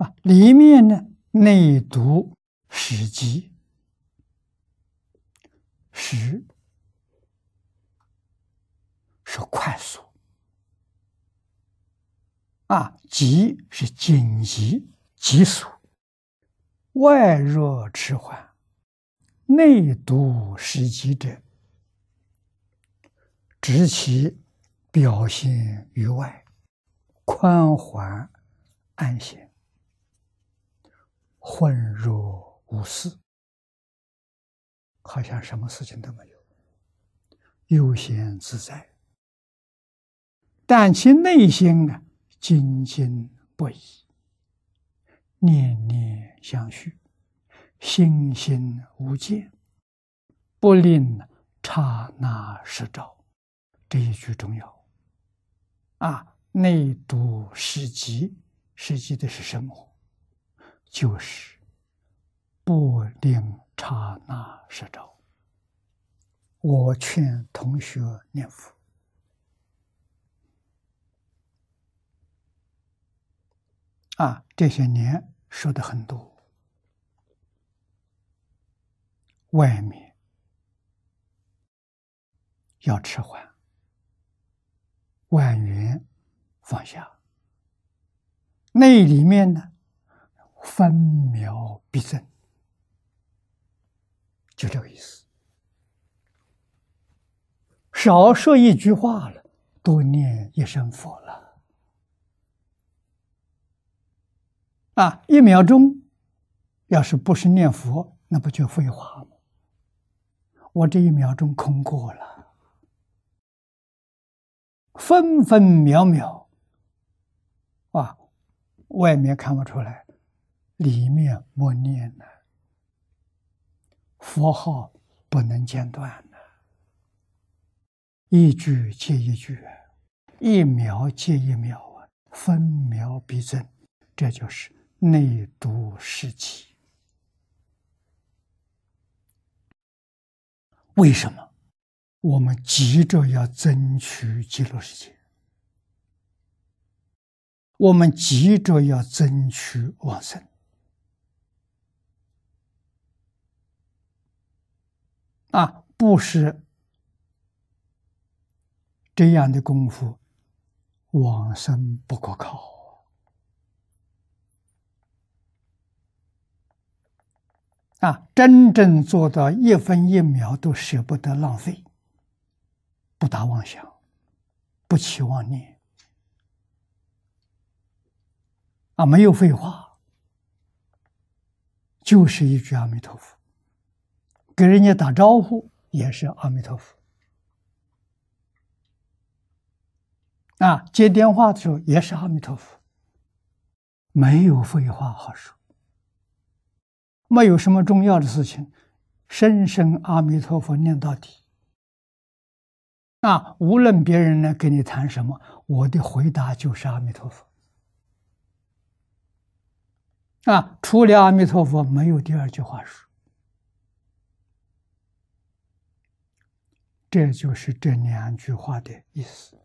啊，里面呢内读史记，史是快速，啊，急是紧急急速，外弱迟缓，内读史记者，知其表现于外，宽缓安闲。浑若无事，好像什么事情都没有，悠闲自在。但其内心啊，精进不已，念念相续，心心无间，不令刹那失照。这一句重要啊！内读史记，史记的是什么？就是不令刹那失照。我劝同学念佛啊，这些年说的很多，外面要迟缓，万缘放下，那里面呢？分秒必争，就这个意思。少说一句话了，多念一声佛了。啊，一秒钟，要是不是念佛，那不就废话吗？我这一秒钟空过了，分分秒秒，啊，外面看不出来。里面默念呢，佛号不能间断的，一句接一句，一秒接一秒啊，分秒必争，这就是内读时期。为什么我们急着要争取极乐世界？我们急着要争取往生？不是这样的功夫，往生不可靠啊！真正做到一分一秒都舍不得浪费，不打妄想，不起妄念，啊，没有废话，就是一句阿弥陀佛。给人家打招呼也是阿弥陀佛，啊，接电话的时候也是阿弥陀佛，没有废话好说，没有什么重要的事情，声声阿弥陀佛念到底，啊，无论别人呢跟你谈什么，我的回答就是阿弥陀佛，啊，除了阿弥陀佛，没有第二句话说。这就是这两句话的意思。